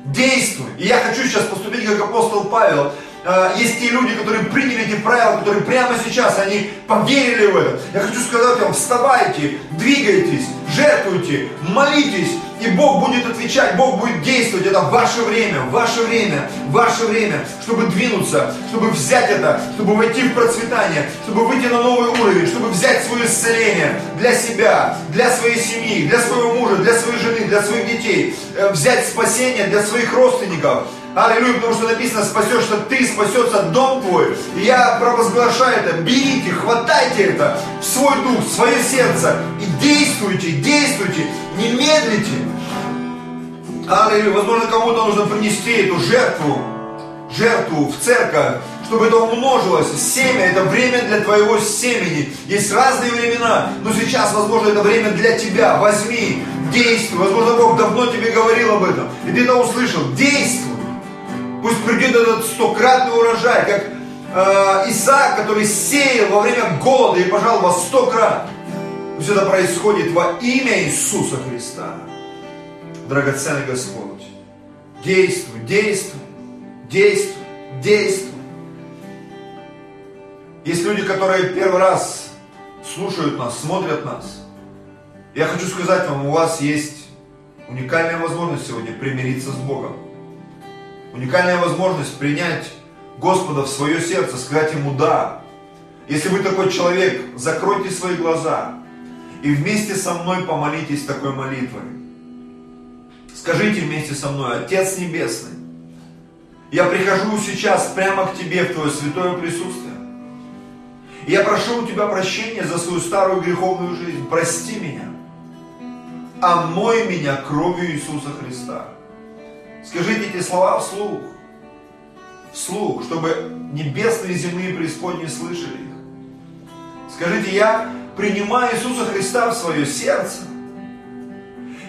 действуй. И я хочу сейчас поступить как апостол Павел. Э, есть те люди, которые приняли эти правила, которые прямо сейчас, они поверили в это. Я хочу сказать вам, вставайте, двигайтесь, жертвуйте, молитесь, и Бог будет отвечать, Бог будет действовать. Это ваше время, ваше время, ваше время, чтобы двинуться, чтобы взять это, чтобы войти в процветание, чтобы выйти на новый уровень, чтобы взять свое исцеление для себя, для своей семьи, для своего мужа, для своей жены, для своих детей, э, взять спасение для своих родственников, Аллилуйя, потому что написано, спасешься ты, спасется дом твой. И я провозглашаю это, берите, хватайте это в свой дух, в свое сердце и действуйте, действуйте, не медлите. Аллилуйя, возможно, кому-то нужно принести эту жертву, жертву в церковь, чтобы это умножилось. Семя – это время для твоего семени. Есть разные времена, но сейчас, возможно, это время для тебя. Возьми, действуй. Возможно, Бог давно тебе говорил об этом, и ты это услышал. Действуй. Пусть придет этот стократный урожай, как э, Исаак, который сеял во время голода и пожал во сто крат. Пусть это происходит во имя Иисуса Христа. Драгоценный Господь, действуй, действуй, действуй, действуй. Есть люди, которые первый раз слушают нас, смотрят нас. Я хочу сказать вам, у вас есть уникальная возможность сегодня примириться с Богом уникальная возможность принять Господа в свое сердце, сказать Ему «да». Если вы такой человек, закройте свои глаза и вместе со мной помолитесь такой молитвой. Скажите вместе со мной, Отец Небесный, я прихожу сейчас прямо к Тебе в Твое святое присутствие. Я прошу у Тебя прощения за свою старую греховную жизнь. Прости меня. Омой меня кровью Иисуса Христа. Скажите эти слова вслух. Вслух, чтобы небесные и земные преисподние слышали их. Скажите, я принимаю Иисуса Христа в свое сердце.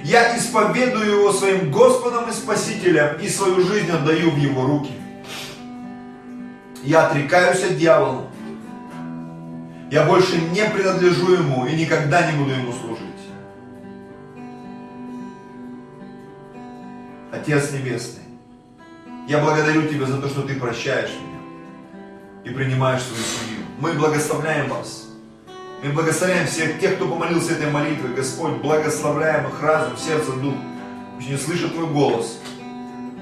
Я исповедую Его своим Господом и Спасителем и свою жизнь отдаю в Его руки. Я отрекаюсь от дьявола. Я больше не принадлежу Ему и никогда не буду Ему служить. Отец Небесный, я благодарю Тебя за то, что Ты прощаешь меня и принимаешь свою семью. Мы благословляем вас. Мы благословляем всех тех, кто помолился этой молитвой. Господь, благословляем их разум, сердце, дух. Пусть они слышат Твой голос.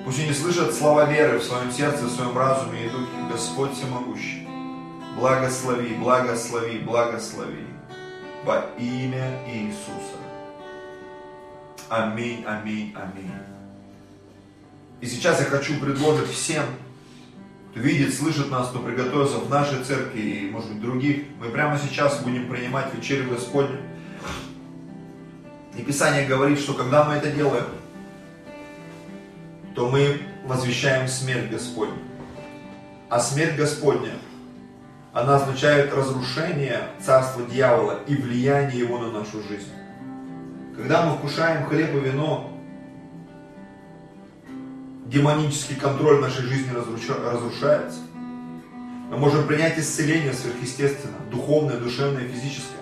Пусть они слышат слова веры в своем сердце, в своем разуме и духе. Господь всемогущий. Благослови, благослови, благослови. Во имя Иисуса. Аминь, аминь, аминь. И сейчас я хочу предложить всем, кто видит, слышит нас, кто приготовился в нашей церкви и, может быть, других, мы прямо сейчас будем принимать вечерю Господню. И Писание говорит, что когда мы это делаем, то мы возвещаем смерть Господню. А смерть Господня, она означает разрушение царства дьявола и влияние его на нашу жизнь. Когда мы вкушаем хлеб и вино, демонический контроль нашей жизни разрушается. Мы можем принять исцеление сверхъестественно, духовное, душевное, физическое.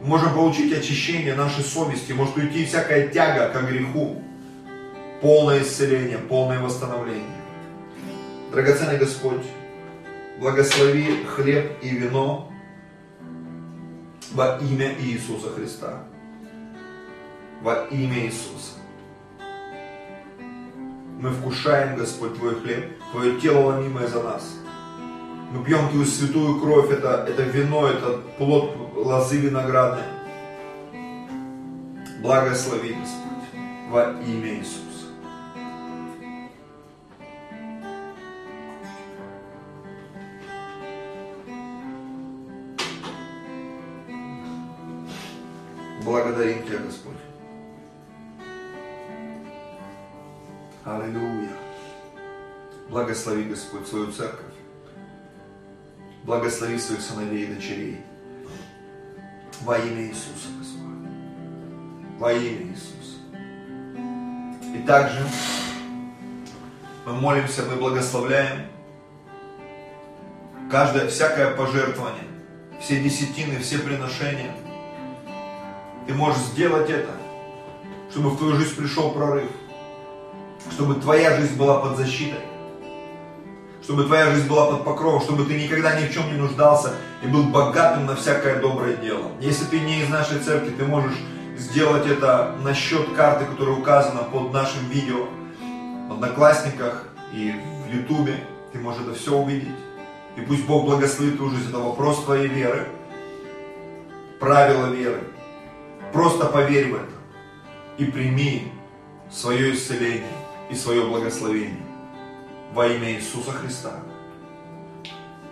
Мы можем получить очищение нашей совести, может уйти всякая тяга к греху, полное исцеление, полное восстановление. Драгоценный Господь, благослови хлеб и вино во имя Иисуса Христа. Во имя Иисуса мы вкушаем, Господь, Твой хлеб, Твое тело ломимое за нас. Мы пьем Твою святую кровь, это, это вино, это плод лозы виноградной. Благослови, Господь, во имя Иисуса. Благодарим Тебя, Господь. Аллилуйя. Благослови, Господь, свою церковь. Благослови своих сыновей и дочерей. Во имя Иисуса, Господь. Во имя Иисуса. И также мы молимся, мы благословляем каждое, всякое пожертвование, все десятины, все приношения. Ты можешь сделать это, чтобы в твою жизнь пришел прорыв чтобы твоя жизнь была под защитой, чтобы твоя жизнь была под покровом, чтобы ты никогда ни в чем не нуждался и был богатым на всякое доброе дело. Если ты не из нашей церкви, ты можешь сделать это на счет карты, которая указана под нашим видео, в Одноклассниках и в Ютубе. Ты можешь это все увидеть. И пусть Бог благословит твою жизнь. Это вопрос твоей веры, правила веры. Просто поверь в это и прими свое исцеление и свое благословение. Во имя Иисуса Христа.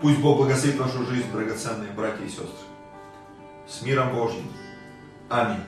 Пусть Бог благословит вашу жизнь, драгоценные братья и сестры. С миром Божьим. Аминь.